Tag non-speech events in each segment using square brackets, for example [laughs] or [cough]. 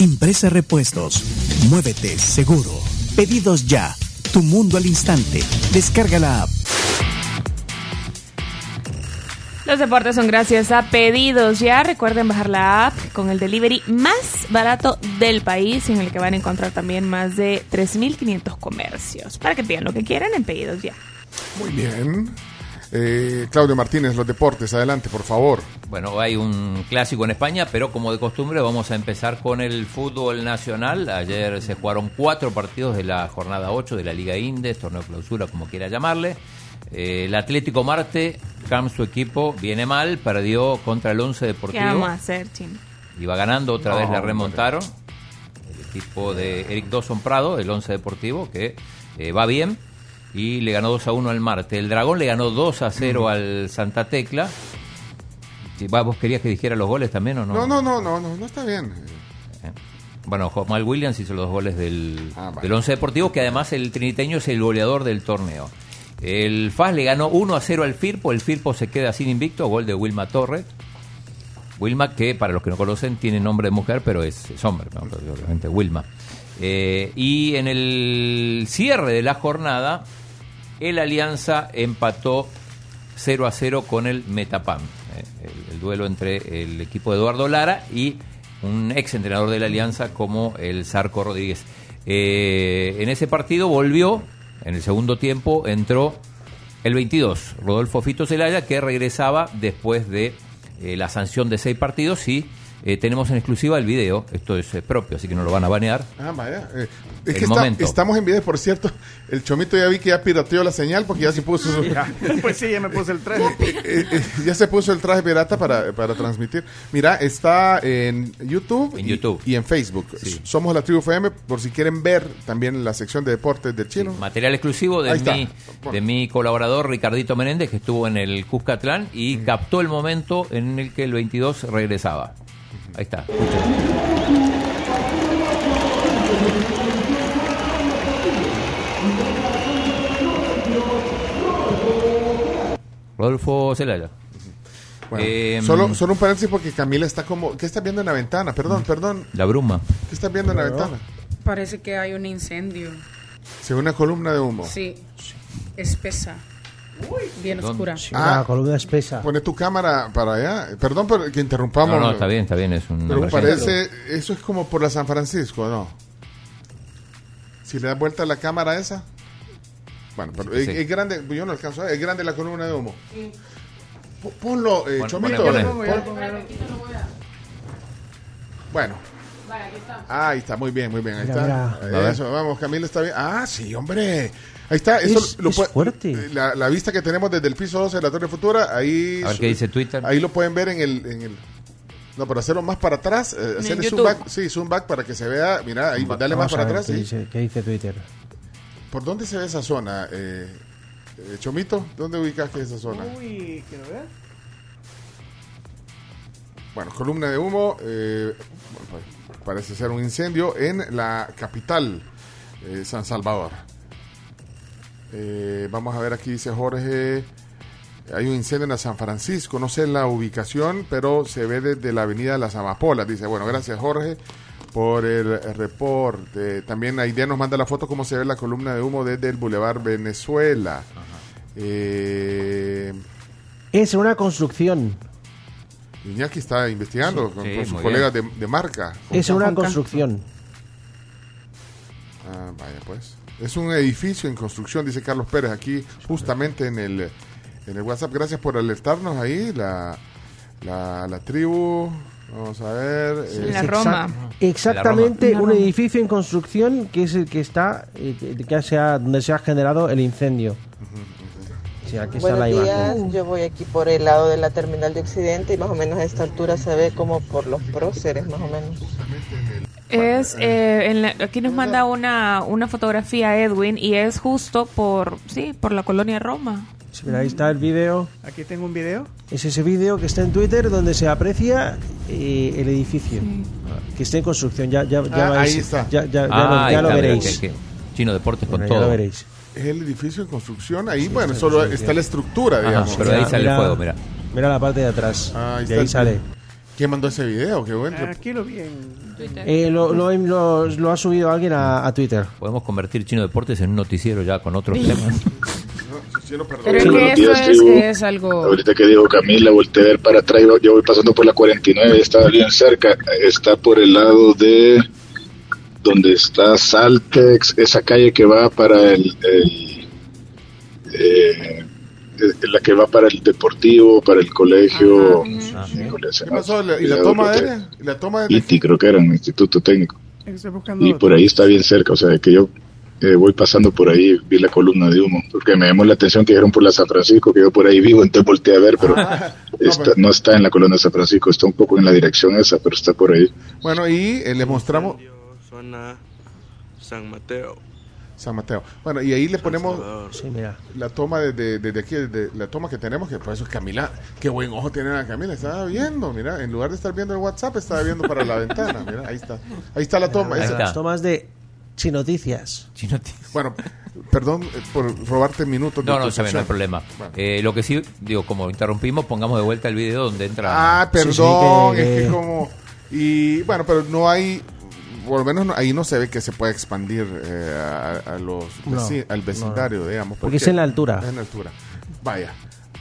Impresa Repuestos, Muévete Seguro, Pedidos Ya, Tu Mundo al Instante, descarga la app. Los deportes son gracias a Pedidos Ya. Recuerden bajar la app con el delivery más barato del país, en el que van a encontrar también más de 3.500 comercios. Para que pidan lo que quieran en Pedidos Ya. Muy bien. Eh, Claudio Martínez, los deportes, adelante, por favor. Bueno, hay un clásico en España, pero como de costumbre vamos a empezar con el fútbol nacional. Ayer se jugaron cuatro partidos de la jornada 8 de la Liga Indes, torneo clausura, como quiera llamarle. Eh, el Atlético Marte, Cam, su equipo, viene mal, perdió contra el Once Deportivo. ¿Qué vamos a hacer, Chino? Iba ganando, otra vez la remontaron. El equipo de Eric Dawson Prado, el Once Deportivo, que eh, va bien. Y le ganó 2 a 1 al Marte. El Dragón le ganó 2 a 0 al Santa Tecla. ¿Vos querías que dijera los goles también o no? No, no, no, no, no, no está bien. Bueno, Jamal Williams hizo los dos goles del, Ah, vale. del Once Deportivo, que además el triniteño es el goleador del torneo. El FAS le ganó 1 a 0 al Firpo, el Firpo se queda sin invicto, gol de Wilma Torres. Wilma, que para los que no conocen, tiene nombre de mujer, pero es, es hombre, ¿no? obviamente Wilma. Eh, y en el cierre de la jornada, el Alianza empató 0 a 0 con el Metapam. eh, el, el duelo entre el equipo de Eduardo Lara y un ex entrenador de la Alianza como el Zarco Rodríguez. Eh, en ese partido volvió, en el segundo tiempo entró el 22, Rodolfo Fito Zelaya, que regresaba después de eh, la sanción de seis partidos y eh, tenemos en exclusiva el video, esto es eh, propio, así que no lo van a banear. Ah, vaya. eh, es El que está- estamos en video, por cierto. El Chomito ya vi que ya pirateó la señal porque ya se puso su- [laughs] Pues sí, ya me puse el traje. Eh, eh, ya se puso el traje pirata para, para transmitir. Mira, está en YouTube, En y- YouTube. Y, en Facebook. Sí. Somos la Tribu FM, por si quieren ver también la sección de deportes del chino. Material exclusivo de mi, de mi colaborador Ricardito Menéndez, que estuvo en el Cuscatlán y captó el momento en el que el 22 regresaba. Ahí está, escuchen. Rodolfo Celaya. Bueno, Eh, solo, solo un paréntesis porque Camila está como... ¿Qué estás viendo en la ventana? Perdón, perdón. La bruma. ¿Qué estás viendo en la ventana? Parece que hay un incendio. Se ve una columna de humo. Sí. Espesa. Bien oscura. Ah. Una columna espesa. Pone tu cámara para allá. Perdón por que interrumpamos. No, no, está bien, está bien. Es un Pero parece... Eso es como por la San Francisco, ¿no? Si le das vuelta a la cámara esa... Bueno, pero es, Sí. es grande, yo no alcanzo a ver, es grande la columna de humo. Po- Ponlo, eh, Pon- Chomito. Ah, ahí está, muy bien, muy bien. Ahí Mira, está. mira. Eh, Eso, vamos, Camila está bien. Ah, sí, hombre. Ahí está. Eso Es- lo es puede- fuerte. La, la vista que tenemos desde el piso 12 de la Torre Futura, ahí. A ver qué dice Twitter. Ahí lo pueden ver en el. En el no, pero hacerlo más para atrás. eh, hacerle zoom YouTube. back. Sí, zoom back para que se vea. Mira, ahí, dale más Vamos a para ver atrás. ¿Qué, sí. dice, qué dice Twitter? ¿Por dónde se ve esa zona? Eh, eh, Chomito, ¿dónde ubicas que es esa zona? Uy, quiero ver. Bueno, columna de humo. eh, bueno, pues, parece ser un incendio en la capital, eh, San Salvador. Eh, vamos a ver aquí, dice Jorge. Hay un incendio en la San Francisco, no sé la ubicación, pero se ve desde la avenida Las Amapolas. Dice, bueno, gracias Jorge por el reporte. También Aidea nos manda la foto cómo se ve la columna de humo desde el Boulevard Venezuela. Eh, Es una construcción. Iñaki está investigando Sí, con, sí, con sus colegas de, de marca. Es una Juanca. construcción. Ah, vaya pues. Es un edificio en construcción, dice Carlos Pérez, aquí justamente en el, en el WhatsApp. Gracias por alertarnos ahí, la, la, la tribu. Vamos a ver. eh, La Roma. Exactamente, La un edificio en construcción que es el que está, eh, que- se ha- donde se ha generado el incendio. Sí, aquí está la Buenos imagen. días, yo voy aquí por el lado de la terminal de Occidente y más o menos a esta altura se ve como por los próceres, más o menos. Es, eh, en la- aquí nos manda una, una fotografía Edwin y es justo por, sí, por la colonia Roma. Sí, mira, ahí está el vídeo. Aquí tengo un video. Es ese vídeo que está en Twitter donde se aprecia eh, el edificio. Que está en construcción. Ya, ya, ya Ah, vais- ahí está. Ya, ya- ya Ah, lo, ya mira, veréis. que- que Chino Deportes con Bueno, ya todo. lo veréis. Es el edificio en construcción. Ahí, bueno, solo está la estructura, Ajá, digamos. pero de ahí sale el fuego, mira. Mira la parte de atrás. Ah, ahí de ahí sale. ¿Quién mandó ese video? Qué bueno. Aquí lo vi en Eh, lo, lo, lo- lo ha subido alguien a, a Twitter. Podemos convertir Chino Deportes en un noticiero ya con otros temas. [laughs] Pero es Sí, que eso días, es, tribu. es algo... Ahorita que dijo Camila, volteé a ver para atrás, yo- yo voy pasando por la 49, está bien cerca, está por el lado de donde está Saltex, esa calle que va para el, el, eh, la que va para el deportivo, para el colegio. Híjole, se ¿Qué me ha pasó? ¿Y la toma creo de que- ella? ¿Y la toma de ITI, creo que era un instituto técnico. Y por ahí está bien cerca, o sea, que yo eh, voy pasando por ahí, vi la columna de humo, porque me llamó la atención que dijeron por la San Francisco, que yo por ahí vivo, [laughs] entonces volteé a ver, pero [laughs] está- no está en la columna de San Francisco, está un poco en la dirección esa, pero está por ahí. Bueno, y eh, le mostramos San Mateo. San Mateo. Bueno, y ahí le ponemos Sí, mira. la toma desde desde aquí, desde la toma que tenemos, que por eso es Camila, qué buen ojo tiene la Camila, estaba viendo, mira, en lugar de estar viendo el WhatsApp, estaba viendo para la ventana, mira, ahí está, ahí está la toma. Ahí Las tomas de Chinoticias. Bueno, perdón eh, por robarte minutos. de No, tu no, bien, no hay problema. Bueno. Eh, lo que sí, digo, como interrumpimos, pongamos de vuelta el video donde entra. Ah, perdón, Sí, sí, que- es que- como... Y bueno, pero no hay... Por lo menos no- ahí no se ve que se pueda expandir eh, a, a los No, al vecindario, digamos. Porque es en la altura. Es en la altura. Vaya.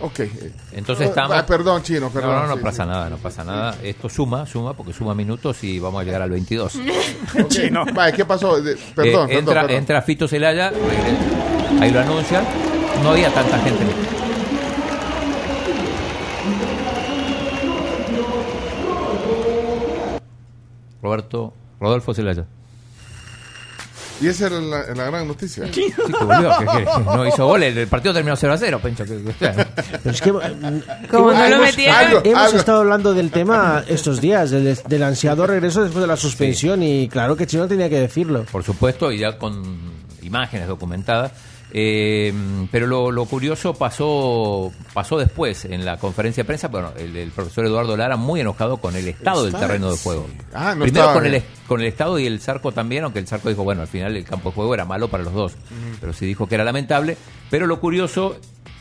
Ok. eh. Entonces Oh, estamos. ah, perdón, chino, perdón. No, no, no sí, pasa sí. nada, no pasa nada. Esto suma, suma, porque suma minutos y vamos a llegar al 22. Ok, [laughs] Vaya, ¿qué pasó? De- Eh, perdón, perdón, entra, perdón. entra Fito Celaya, ahí lo anuncian. No había tanta gente. Roberto, Rodolfo Celaya. Y esa era la, la gran noticia. Sí, que volvió, que- que- que no hizo goles, el partido terminó 0 a 0, Pencho. que- que- Pero es que, [laughs] mm, Como no lo hemos, metieron. hemos estado hablando del tema estos días, del, del ansiado regreso después de la suspensión, y claro que Chino tenía que decirlo. por supuesto, y ya con imágenes documentadas. Eh, pero lo, lo curioso pasó pasó después en la conferencia de prensa. Bueno, el, el profesor Eduardo Lara muy enojado con el estado del terreno de juego. Ah, no Primero con el, con el estado y el Zarco también, aunque el Zarco dijo, bueno, al final el campo de juego era malo para los dos. Pero sí dijo que era lamentable. Pero lo curioso,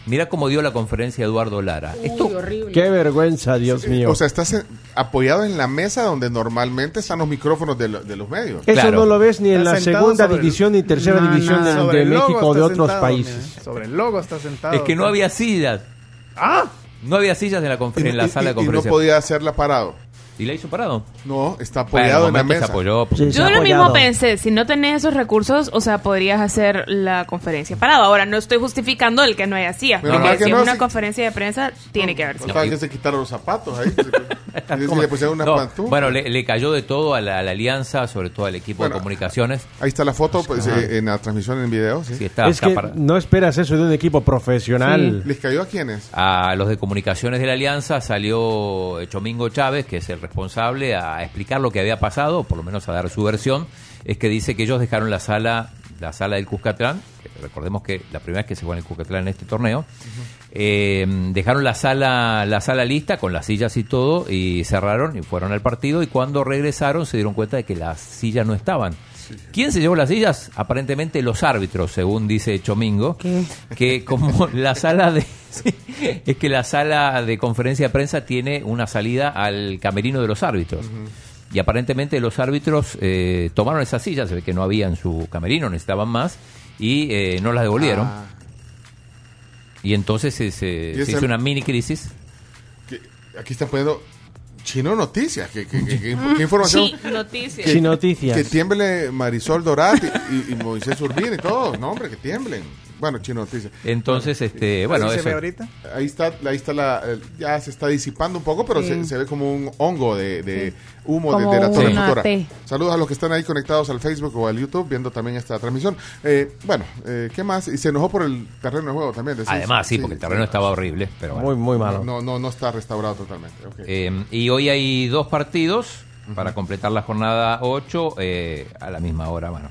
mira cómo dio la conferencia Eduardo Lara. Esto, Qué vergüenza, Dios mío. O sea, estás en- apoyado en la mesa donde normalmente están los micrófonos de, lo- de los medios. Eso no lo ves ni en la segunda el- división ni tercera No, división no, de, México o de otros sentado, países. mira. Sobre el logo está sentado. es que no había sillas. ¡Ah! No había sillas en la, confer- en la Y- sala de y- y no conferencia. podía hacerla parado. ¿Y la hizo parado? No, está Bueno, apoyado en la se mesa. apoyó. pues. Sí, se Yo lo mismo pensé, si no tenés esos recursos, o sea, podrías hacer la conferencia parado. Ahora, no estoy justificando el que no haya Pero porque si no, es una conferencia de prensa, tiene que haber. Faltaba que se quitaron los zapatos ahí. y [laughs] ¿Cómo? le pusieron una No, pantufla. bueno, le, le cayó de todo a la, a la alianza, sobre todo al equipo Bueno, de comunicaciones. Ahí está la foto pues, eh, en la transmisión en video. ¿sí? Sí, está, es está que para- no esperas eso de un equipo profesional. ¿Les cayó a quiénes? A los de comunicaciones de la alianza salió Chomingo Chávez, que es el responsable, a explicar lo que había pasado, por lo menos a dar su versión. Es que dice que ellos dejaron la sala, la sala del Cuscatlán, que recordemos que la primera vez que se juega en el Cuscatlán en este torneo, eh, dejaron la sala, la sala lista con las sillas y todo, y cerraron y fueron al partido. Y cuando regresaron se dieron cuenta de que las sillas no estaban. ¿Quién se llevó las sillas? Aparentemente los árbitros, según dice Chomingo, que como [laughs] la sala de sí, es que la sala de conferencia de prensa tiene una salida al camerino de los árbitros. Y aparentemente los árbitros eh, tomaron esas sillas, se ve que no había en su camerino, necesitaban más, y eh, no las devolvieron. Ah, Y entonces se, se- Y se ese- hizo una mini crisis. que- aquí están poniendo Chino Noticias. ¿Qué, qué- qué- qué- qué información? Sí, noticias. Que, Sí, noticias. que tiemble Marisol Dorat y, y- y Moisés Urbina y todos. No, hombre, que tiemblen. Bueno, Chino Noticias. Entonces, este, bueno, ¿Ahí se eso. ve ahorita? Ahí está, ahí está la, ya se está disipando un poco, pero se, se ve como un hongo de, de humo Como de, de la torre futura. Saludos a los que están ahí conectados al Facebook o al YouTube viendo también esta transmisión. Eh, bueno, eh, ¿qué más? Y se enojó por el terreno de juego también. decís. Además, sí, porque el terreno estaba horrible, pero bueno. Muy, muy malo. No, no, no está restaurado totalmente. Eh, y hoy hay dos partidos. para completar la jornada 8 eh, a la misma hora. Bueno,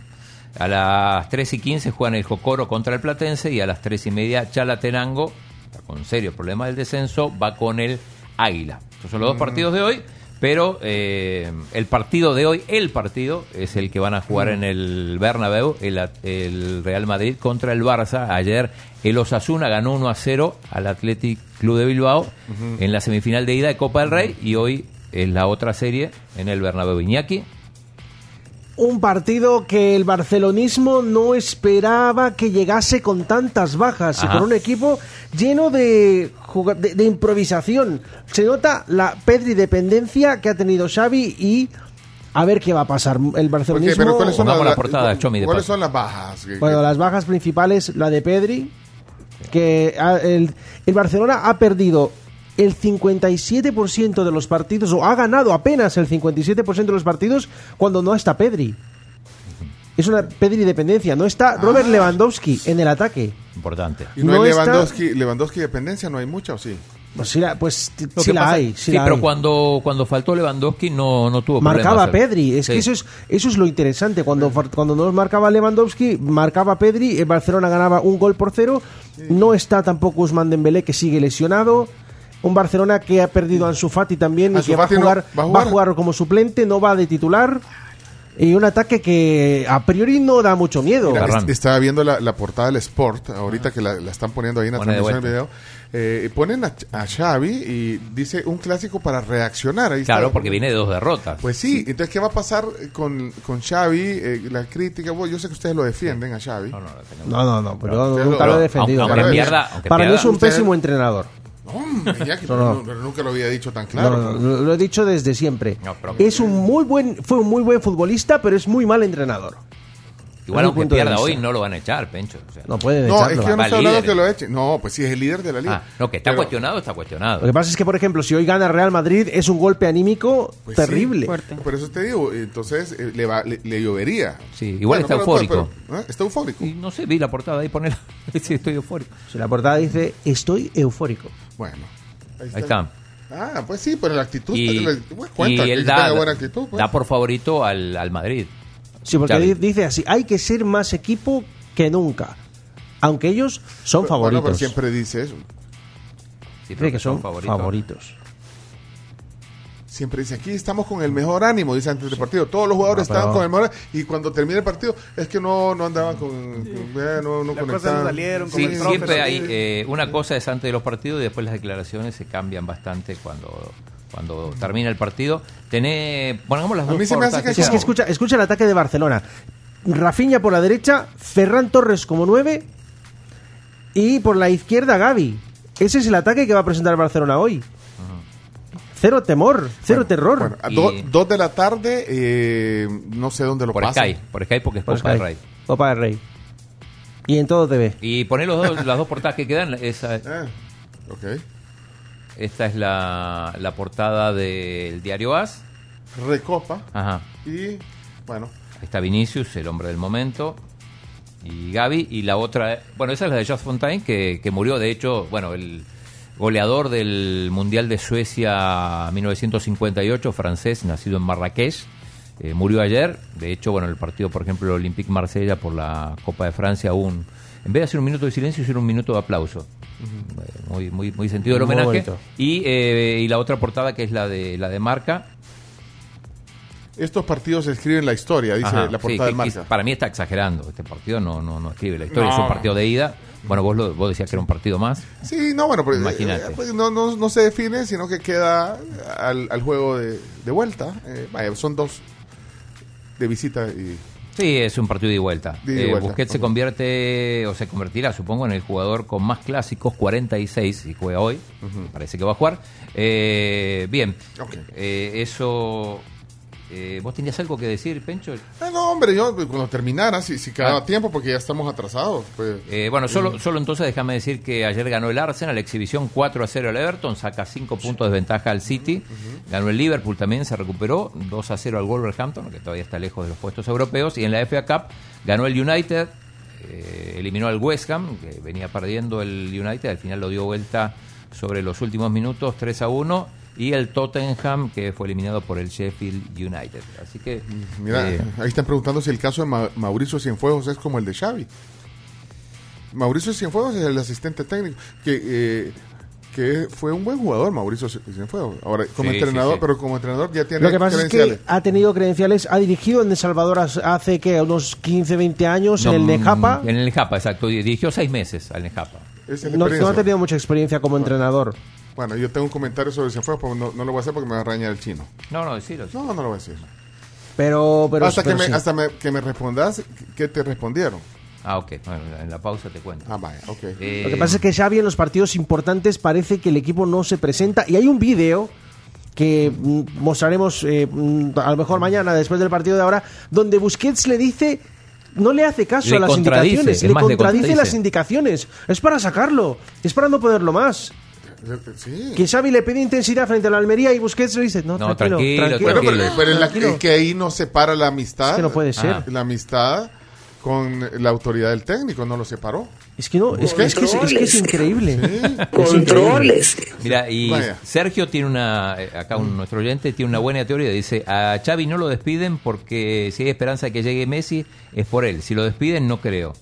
a las 3 y 15 juegan el Jocoro contra el Platense y a las 3 y media Chalatenango, está con serios problemas del descenso, va con el Águila. Estos son los dos partidos de hoy. Pero eh, el partido de hoy, el partido, es el que van a jugar en el Bernabéu, el, el Real Madrid contra el Barça. Ayer el Osasuna ganó 1 a 0 al Athletic Club de Bilbao en la semifinal de ida de Copa del Rey y hoy es la otra serie en el Bernabéu Iñaki. Un partido que el barcelonismo no esperaba que llegase con tantas bajas y con un equipo lleno de, de, de improvisación. Se nota la Pedri dependencia que ha tenido Xavi y a ver qué va a pasar. El barcelonismo... pero ¿cuáles son, las, la portada de Chomi de ¿cuáles son las bajas? Bueno, las bajas principales, la de Pedri, que ha- el, el Barcelona ha perdido el 57% de los partidos, o ha ganado apenas el 57% de los partidos cuando no está Pedri. Es una Pedri dependencia, no está Robert Lewandowski en el ataque. Importante. y no, no hay está- Lewandowski, Lewandowski dependencia, no hay mucha, ¿o sí? Pues sí la, pues, sí la hay. Sí, sí, la pero hay. cuando, cuando faltó Lewandowski no, no tuvo Marcaba problemas. Pedri, es Sí. que eso es, eso es lo interesante. Cuando, cuando no marcaba Lewandowski, marcaba Pedri, el Barcelona ganaba un gol por cero. No está tampoco Usman Dembélé, que sigue lesionado. Un Barcelona que ha perdido a Ansu Fati también y que va a, Fati no- jugar, ¿va a va a jugar? jugar como suplente, no va de titular. Y un ataque que a priori no da mucho miedo. Mira, Ferran. est- estaba viendo la, la portada del Sport, ahorita que la, la están poniendo ahí en la transmisión del video. Eh, ponen a, a Xavi y dice un clásico para reaccionar. Ahí Claro, está. porque viene de dos derrotas. Pues sí, entonces, ¿qué va a pasar con, con Xavi? Eh, la crítica, bueno, yo sé que ustedes lo defienden a Xavi. No, no, no, No, no, no, pero nunca lo he defendido. aunque para mí, pierda- aunque para mí es un Usted- pésimo entrenador. No, hombre, ya que- [laughs] No, no. nunca lo había dicho tan claro. No, lo he dicho desde siempre. Es un muy buen, fue un muy buen futbolista, pero es muy mal entrenador. Igual aunque punto de pierda hoy no lo van a echar, Pencho. O sea, No pueden No, echarlo. es que yo no estoy hablando líder. que lo eche. No, pues sí, es el líder de la liga. Ah, no, que está Pero- cuestionado, está cuestionado. Lo que pasa es que, por ejemplo, si hoy gana Real Madrid, es un golpe anímico Pues sí. terrible. Fuerte. Por eso te digo, entonces eh, le, va, le, le llovería. Sí, igual está pero- eufórico. pero- ¿eh? Está eufórico. Y no sé, vi la portada ahí, poner. [laughs] sí, estoy eufórico. Si la portada dice, estoy eufórico. Bueno, ahí Ahí está. Ah, pues sí, pero la actitud. Y, la- bueno, cuenta y él da, buena actitud. pues. da por favorito al, al Madrid. Sí, porque Xavi. di- dice así, hay que ser más equipo que nunca. Aunque ellos son Bueno, favoritos. pero siempre dice eso. Sí, Dice que son favoritos. favoritos. Siempre dice, aquí estamos con el mejor ánimo, dice antes del partido. Todos los jugadores No, pero- estaban con el mejor ánimo. Y cuando termina el partido, es que no, no andaban con... con- eh, no, no Las cosas conectaban. no salieron como Sí, el profe. siempre hay eh, una cosa es antes de los partidos y después las declaraciones se cambian bastante cuando cuando termina el partido. Tené, pongamos las A dos mí se me hace que Es que escucha, escucha el ataque de Barcelona. Rafinha por la derecha, Ferran Torres como nueve y por la izquierda Gaby. Ese es el ataque que va a presentar el Barcelona hoy. Cero temor, cero Bueno, terror. bueno, a Y- do- dos de la tarde, eh, no sé dónde lo por pasan. Sky, por Sky porque es Por Copa del. Rey. Copa del Rey. Y en todo TV. Y poner los dos, las dos portadas que quedan, esa, Eh, [laughs] ok. esta es la, la portada del diario AS. Recopa. Ajá. Y, bueno, Ahí está Vinicius, el hombre del momento. Y Gaby. Y la otra, bueno, esa es la de Joss Fontaine, que, que murió, de hecho, bueno, el goleador del Mundial de Suecia 1958, francés, nacido en Marrakech. eh, murió ayer. De hecho, bueno, el partido, por ejemplo, el Olympique Marsella por la Copa de Francia, un, en vez de hacer un minuto de silencio, hicieron un minuto de aplauso. Muy, muy, muy sentido el homenaje. Y, eh, y la otra portada, que es la de, la de Marca, estos partidos escriben la historia, dice Ajá, la portada que- marca. Para mí está exagerando. Este partido no, no, no escribe la historia. No. Es un partido de ida. Bueno, vos, lo, vos decías que era un partido más. Sí, no, bueno, pero, Imagínate. eh, pues, no, no, no se define, sino que queda al, al juego de, de vuelta. Eh, vaya, son dos de visita y... Sí, es un partido de vuelta. De Eh, vuelta. Busquets se convierte, o se convertirá, supongo, en el jugador con más clásicos, 46, y juega hoy. Parece que va a jugar. Eh, bien, Ok. Eh, eso... eh, ¿Vos tenías algo que decir, Pencho? Ah, no, hombre, yo pues, cuando terminara, si, si quedaba Ah. tiempo, porque ya estamos atrasados. Pues, Eh, bueno, solo, solo entonces déjame decir que ayer ganó el Arsenal, exhibición 4 a 0 al Everton, saca 5 puntos de ventaja al City. Ganó el Liverpool también, se recuperó 2 a 0 al Wolverhampton, que todavía está lejos de los puestos europeos. Y en la FA Cup ganó el United, eh, eliminó al West Ham, que venía perdiendo el United, al final lo dio vuelta sobre los últimos minutos 3 a 1. Y el Tottenham, que fue eliminado por el Sheffield United. Así que. Mira, eh, ahí están preguntando si el caso de Ma- Mauricio Cienfuegos es como el de Xavi. Mauricio Cienfuegos es el asistente técnico, que, eh, que fue un buen jugador, Mauricio Cienfuegos. Ahora, como Sí, entrenador, sí, sí. pero como entrenador ya tiene Lo que pasa es credenciales. que ha tenido credenciales, ha dirigido en El Salvador hace- que unos 15, 20 años no, en el Nejapa. En el Nejapa, exacto. Dirigió seis meses al Nejapa. Es No, ha tenido mucha experiencia como entrenador. Bueno, yo tengo un comentario sobre Cienfuegos, pero no, no lo voy a hacer porque me va a rañar el chino. No, no, decilo. No, no lo voy a decir. Pero, pero, hasta pero que, me, sí. hasta me- que me respondas, ¿qué te respondieron? Ah, ok. Bueno, en la pausa te cuento. Ah, vaya, ok. Eh, Lo que pasa es que Xavi en los partidos importantes parece que el equipo no se presenta. Y hay un vídeo que mm, mostraremos eh, mm, a lo mejor mañana, después del partido de ahora, donde Busquets le dice... No le hace caso Le a las contradice, indicaciones, es le más, le contradice contradice. las indicaciones. Es para sacarlo, es para no poderlo más. Sí. Que Xavi le pide intensidad frente a la Almería y Busquets le dice, no, No, tranquilo, tranquilo, tranquilo. Bueno, pero, es, la- es que ahí no separa la amistad. Es que no puede ser. Ah. La amistad con la autoridad del técnico, no lo separó. Es que no, es que es, que es- es que es increíble. Controles. Mira, y Vaya. Sergio tiene una, eh, acá un, nuestro oyente tiene una buena teoría. Dice, a Xavi no lo despiden porque si hay esperanza de que llegue Messi, es por él. Si lo despiden, no creo.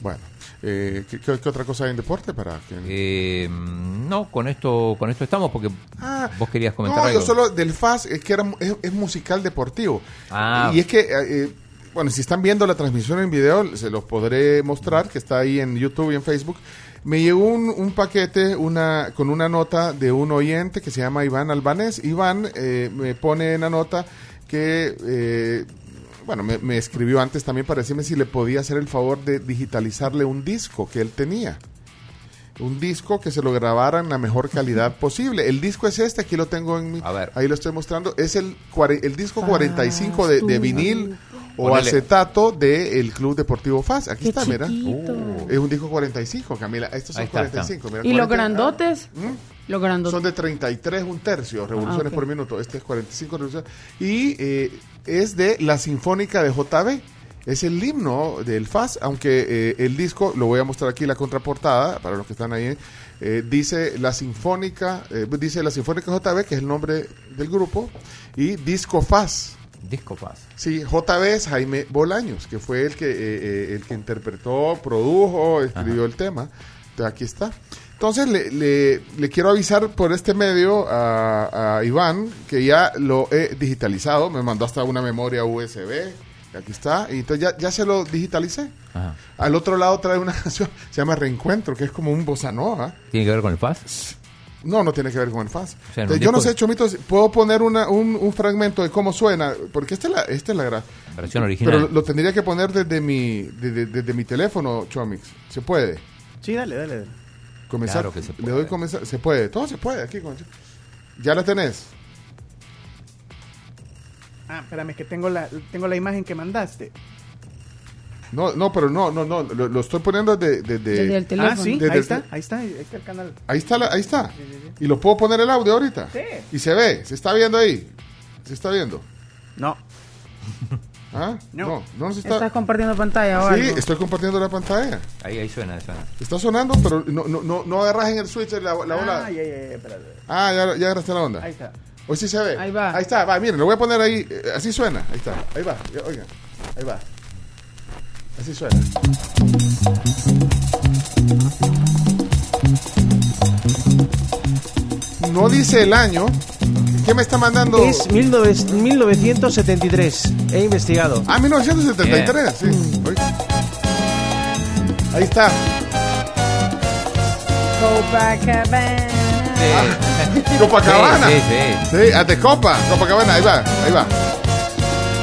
Bueno, eh, ¿qué, qué- qué otra cosa hay en deporte para que... Eh, no, con esto con esto estamos porque Ah, vos querías comentar no, algo. yo solo del FAS, es que era, es, es musical deportivo. Ah. Y es que, eh, bueno, si están viendo la transmisión en video, se los podré mostrar, que está ahí en YouTube y en Facebook. Me llegó un, un paquete una, con una nota de un oyente que se llama Iván Albanés. Iván eh, me pone en la nota que, eh, bueno, me, me escribió antes también para decirme si le podía hacer el favor de digitalizarle un disco que él tenía un disco que se lo grabara en la mejor calidad posible. El disco es este, aquí lo tengo en mi... A ver. Ahí lo estoy mostrando. Es el, el disco 45 de, de vinil o Ponele. acetato del Club Deportivo FAS. Aquí está, mira. chiquito. Es un disco 45, Camila. Estos son Ahí está, 45. mira, ¿Y los 40 grandotes? ¿Mm? Los grandotes. Son de 33 un tercio, revoluciones Ah, por minuto. Este es 45 revoluciones. Y eh, es de la Sinfónica de JB. Es el himno del FAS, aunque eh, el disco, lo voy a mostrar aquí la contraportada, para los que están ahí, eh, dice la Sinfónica, eh, dice la Sinfónica JB, que es el nombre del grupo, y Disco FAS. Disco Paz. Sí, JB Jaime Bolaños, que fue el que, eh, eh, el que interpretó, produjo, escribió el tema. Entonces, aquí está. Entonces le, le- le quiero avisar por este medio a, a Iván que ya lo he digitalizado. Me mandó hasta una memoria USB. Aquí está. Y entonces ya, ya se lo digitalicé. Ajá. Al otro lado trae una [laughs] canción, se llama Reencuentro, que es como un bossa nova. ¿Tiene que ver con el Paz? No, no tiene que ver con el. O sea, un Entonces, yo no sé, Chomitos, puedo poner una, un, un fragmento de cómo suena, porque esta es la, esta es la gra- Versión original. Pero lo, tendría que poner desde mi, desde, desde mi teléfono, Chomix. ¿Se puede? Sí, dale, dale. dale. Comenzar. Claro que se Le puede. doy comenzar. Se puede. Todo se puede aquí. con- ¿Ya la tenés? Ah, espérame, que tengo la, tengo la imagen que mandaste. No, no, pero no, no, no. Lo, lo estoy poniendo desde... desde- Desde el teléfono. Ah, sí, Desde ahí el- está, ahí está, ahí está el canal. Ahí está, la- ahí está. Y lo puedo poner el audio ahorita. Sí. Y se ve, se está viendo ahí. Se está viendo. No. [laughs] ¿Ah? No. No, no, se está. ¿Estás compartiendo pantalla o Sí, algo? estoy compartiendo la pantalla. Ahí, ahí suena, suena. Está sonando, pero no, no, no, no agarras en el switch la, la ola. Ah, ya, ya, ya, espérate. Ah, ya, ya agarraste la onda. Ahí está. Hoy sí se ve. Ahí va. Ahí está, va, miren, lo voy a poner ahí. eh, Así suena. Ahí está. Ahí va. Oigan. Ahí va. Así suena. No dice el año. ¿Qué me está mandando? Es 19 1973. He investigado. Ah, 1973, sí. Oiga. Ahí está. Copacabana. Copacabana. Sí, sí, Sí, a de Copa. Copacabana, ahí va, ahí va.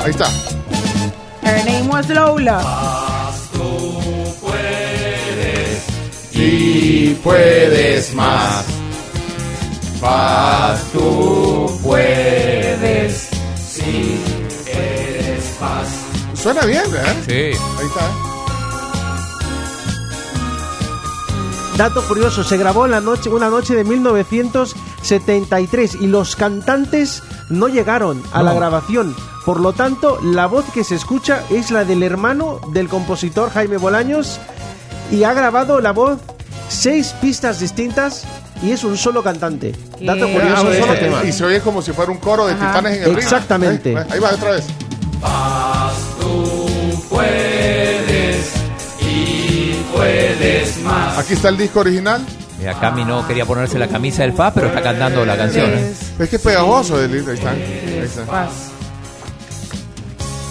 Ahí está. Her name was Lola. Si puedes más. Paz, tú puedes. Si eres paz. Suena bien, ¿verdad? Sí. Ahí está. Dato curioso, se grabó en la noche, una noche de 1973 y los cantantes no llegaron a la No. grabación. Por lo tanto, la voz que se escucha es la del hermano del compositor Jaime Bolaños y ha grabado la voz seis pistas distintas y es un solo cantante. Dato Eh, curioso Ah, de solo- este tema. Y se oye como si fuera un coro de Ajá. titanes en el ring. Exactamente. Ahí, ahí va otra vez. Aquí está el disco original. Mira, Cami no quería ponerse la camisa del FA, pero está cantando la canción. ¿eh? Es que es pegajoso. el- Ahí está. Ahí está. Paz.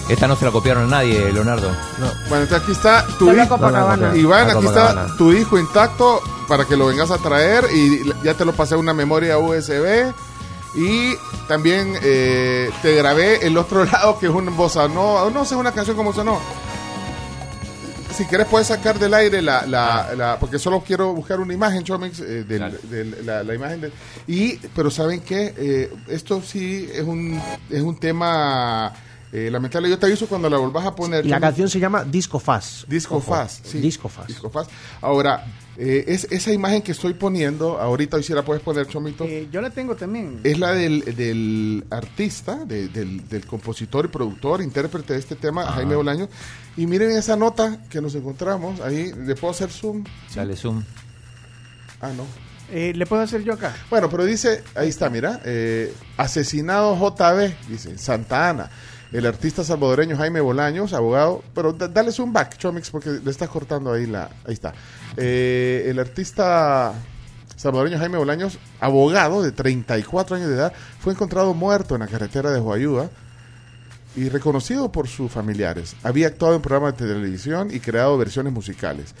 Esta no se la copiaron a nadie, Leonardo. Bueno, entonces aquí está tu. Copacabana. Iván, aquí está tu disco intacto para que lo vengas a traer y ya te lo pasé a una memoria USB y también eh, te grabé el otro [laughs] lado que es un bossa no no sé una canción como no si quieres puedes sacar del aire la, la, la- porque solo quiero buscar una imagen Chomix eh, del- la, la imagen de, y pero saben que esto sí es un es un tema eh, lamentable yo te aviso cuando la volvás a poner la canción se llama Disco Fast. Disco Ojo, Fast, sí. Disco Fast. Disco Fast. Ahora, eh, es, esa imagen que estoy poniendo, ahorita hoy si la puedes poner, Chomito, Eh, yo la tengo también. es la del, del artista, de- del, del compositor y productor, intérprete de este tema, Jaime Bolaño. Y miren esa nota que nos encontramos ahí. ¿Le puedo hacer zoom? Dale zoom. Ah, no. Eh, ¿Le puedo hacer yo acá? Bueno, pero dice, ahí está, mira, eh, asesinado JB, dice, Santa Ana. El artista salvadoreño Jaime Bolaños, abogado, pero da- dale un back, Chomix, porque le estás cortando ahí la, ahí está. Eh, el artista salvadoreño Jaime Bolaños, abogado de 34 años de edad, fue encontrado muerto en la carretera de Huayuda y reconocido por sus familiares. Había actuado en programas de televisión y creado versiones musicales.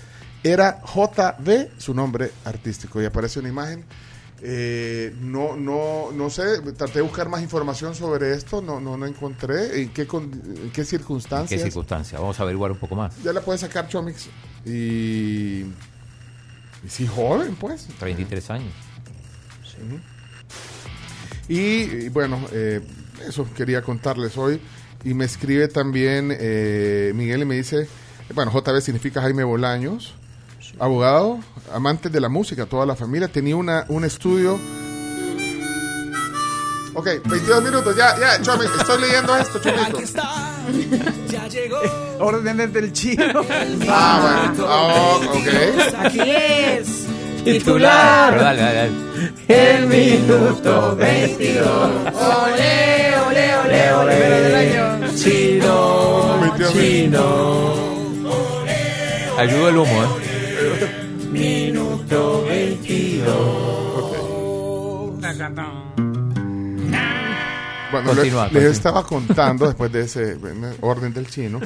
Era JB su nombre artístico y aparece una imagen. Eh, no, no, no sé, traté de buscar más información sobre esto, no, no, no encontré en qué, con- en qué ¿En circunstancias. qué circunstancia? Vamos a averiguar un poco más. Ya la puedes sacar Chomix y, y sí, joven pues. 33 años. Y, y bueno, eh, eso quería contarles hoy. Y me escribe también eh, Miguel y me dice, bueno, JB significa Jaime Bolaños, abogado, amante de la música, toda la familia, tenía una, un estudio. Ok, 22 minutos, ya, ya, Chomi, estoy leyendo esto, Chomito. [laughs] Órdenes del chino. Ah, bueno, ah, ok. Aquí es. Pero Titular. dale, dale, dale. El minuto 22. Ole, ole, ole, ole. Chino. 22 Ayudó el humo, ¿eh? Minuto 22. Bueno, Continúa, les, les continúa. estaba contando después de ese orden del chino.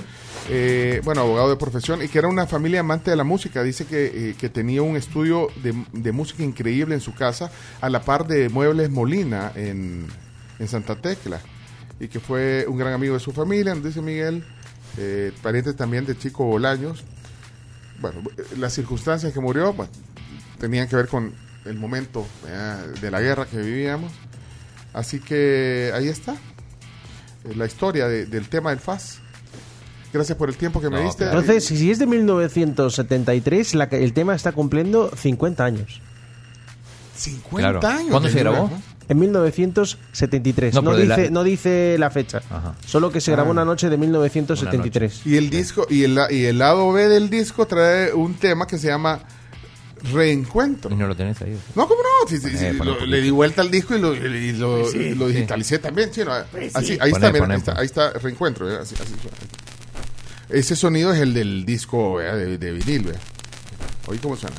eh, bueno, abogado de profesión y que era una familia amante de la música. Dice que, eh, que tenía un estudio de, de música increíble en su casa, a la par de Muebles Molina en, en Santa Tecla. Y que fue un gran amigo de su familia, nos dice Miguel, eh, pariente también de Chico Bolaños. Bueno, las circunstancias que murió pues, tenían que ver con el momento ¿verdad? de la guerra que vivíamos. Así que ahí está eh, la historia de- del tema del FAS. Gracias por el tiempo que me No, diste. claro. Entonces, si es de 1973, la que- el tema está cumpliendo 50 años. 50 Claro. años. ¿Cuándo se grabó? ¿No? En 1973. No, No, de la- dice, no dice la fecha. Ajá. Solo que se grabó Ah. una noche de 1973. Y el disco y el, y el lado B del disco trae un tema que se llama Reencuentro. Y no lo tenés ahí. No, ¿cómo no? Sí, sí, sí, Eh, lo- le di vuelta al disco y lo, y lo, sí. y lo digitalicé también. Así, ahí Poné, está, mira, poné, ahí está, poné. ahí está Reencuentro. ¿verdad? Así-. Ese sonido es el del disco ¿verdad? de, de vinil. ¿verdad? Oí cómo suena.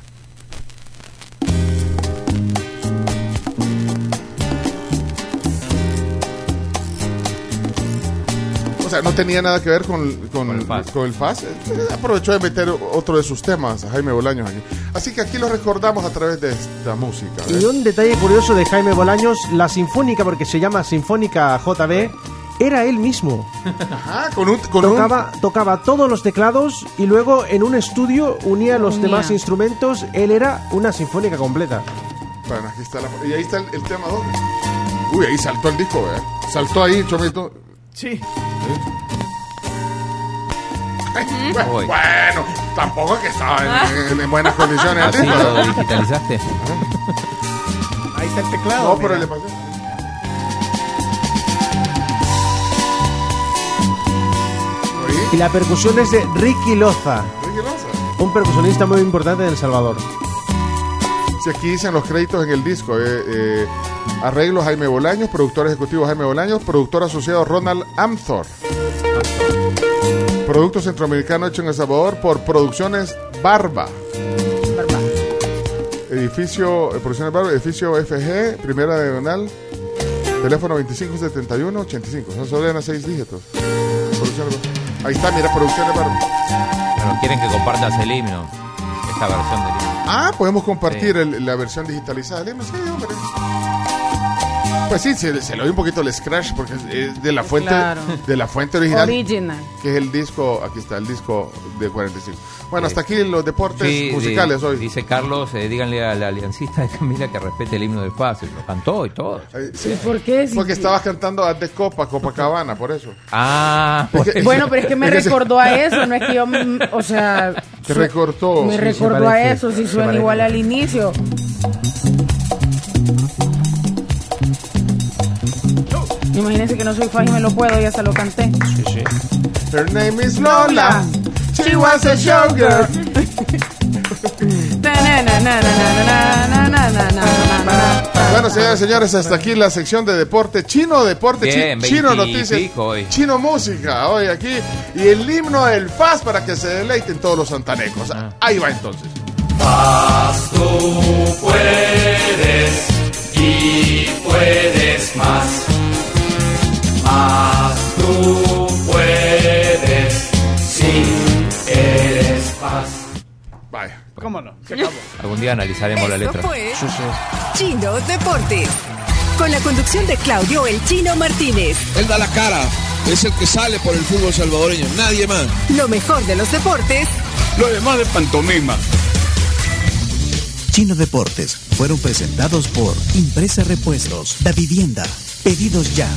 Sea, no tenía nada que ver con, con, Con el Faz. con el. Eh, Aprovechó de meter otro de sus temas, a Jaime Bolaños aquí. Así que aquí lo recordamos a través de esta música. ¿ves? Y un detalle curioso de Jaime Bolaños, la sinfónica, porque se llama Sinfónica JB, era él mismo. Ajá, [laughs] con un, con un- Tocaba, tocaba todos los teclados y luego en un estudio unía los Unía. demás instrumentos. Él era una sinfónica completa. Bueno, aquí está la... Y ahí está el, el tema 2. Uy, ahí saltó el disco, ¿eh? Saltó ahí, Chomito. Sí. Bueno, tampoco es que estaba en, en- en buenas condiciones el ¿Así disco. lo digitalizaste? Ahí está el teclado. No, pero mira. le pasé. Oí, Y la percusión es de Ricky Loza, oye, ¿qué pasa? un percusionista muy importante de El Salvador. Si aquí dicen los créditos en el disco, eh, eh, Arreglo Jaime Bolaños, productor ejecutivo Jaime Bolaños, productor asociado Ronald Amthor. Producto centroamericano hecho en El Salvador por Producciones Barba. Edificio, eh, Producciones Barba, edificio FG, primera diagonal, teléfono 2571-85. Son solo eran seis dígitos. Producciones Barba. Ahí está, mira, Producciones Barba. Bueno, quieren que compartas el himno. Esta versión del himno. Ah, podemos compartir el- la versión digitalizada del himno. Sí, hombre. Pues sí, se, se le oye un poquito el scratch porque es- es de la fuente, Claro. de la fuente original. Original. Que es el disco, aquí está, el disco de 45. Bueno, hasta aquí los deportes Sí, musicales hoy. Dice Carlos, eh, díganle a la aliancista de Camila que respete el himno del FAS. Lo cantó y todo. Sí, ¿Por qué? Porque estabas cantando a de Copa, Copacabana, por eso. Ah, Es que- Bueno, pero es que me es que se- recordó a eso, no es que yo, mm, o sea... Te recortó. Me Sí, se recordó a eso, si suena igual al inicio. Imagínense que no soy fan y me lo puedo y hasta lo canté. Sí, sí. Her name is Lola. She was a showgirl. Bueno, señores y señores, hasta aquí la sección de deporte chino, deporte Bien, chi- chino, 20 y noticias, chino música, hoy aquí, y el himno del FAS para que se deleiten todos los santanecos. Ah. Ahí va entonces. Más tú puedes y puedes más. Más tú puedes si eres paz. Vaya. ¿Cómo no? Se acabó. [laughs] Algún día analizaremos la Esto letra. fue Chino Deportes. Con la conducción de Claudio El Chino Martínez. Él da la cara, es el que sale por el fútbol salvadoreño, nadie más. Lo mejor de los deportes Lo demás de pantomima. Chino Deportes fueron presentados por Impresa Repuestos, Da Vivienda, Pedidos Ya,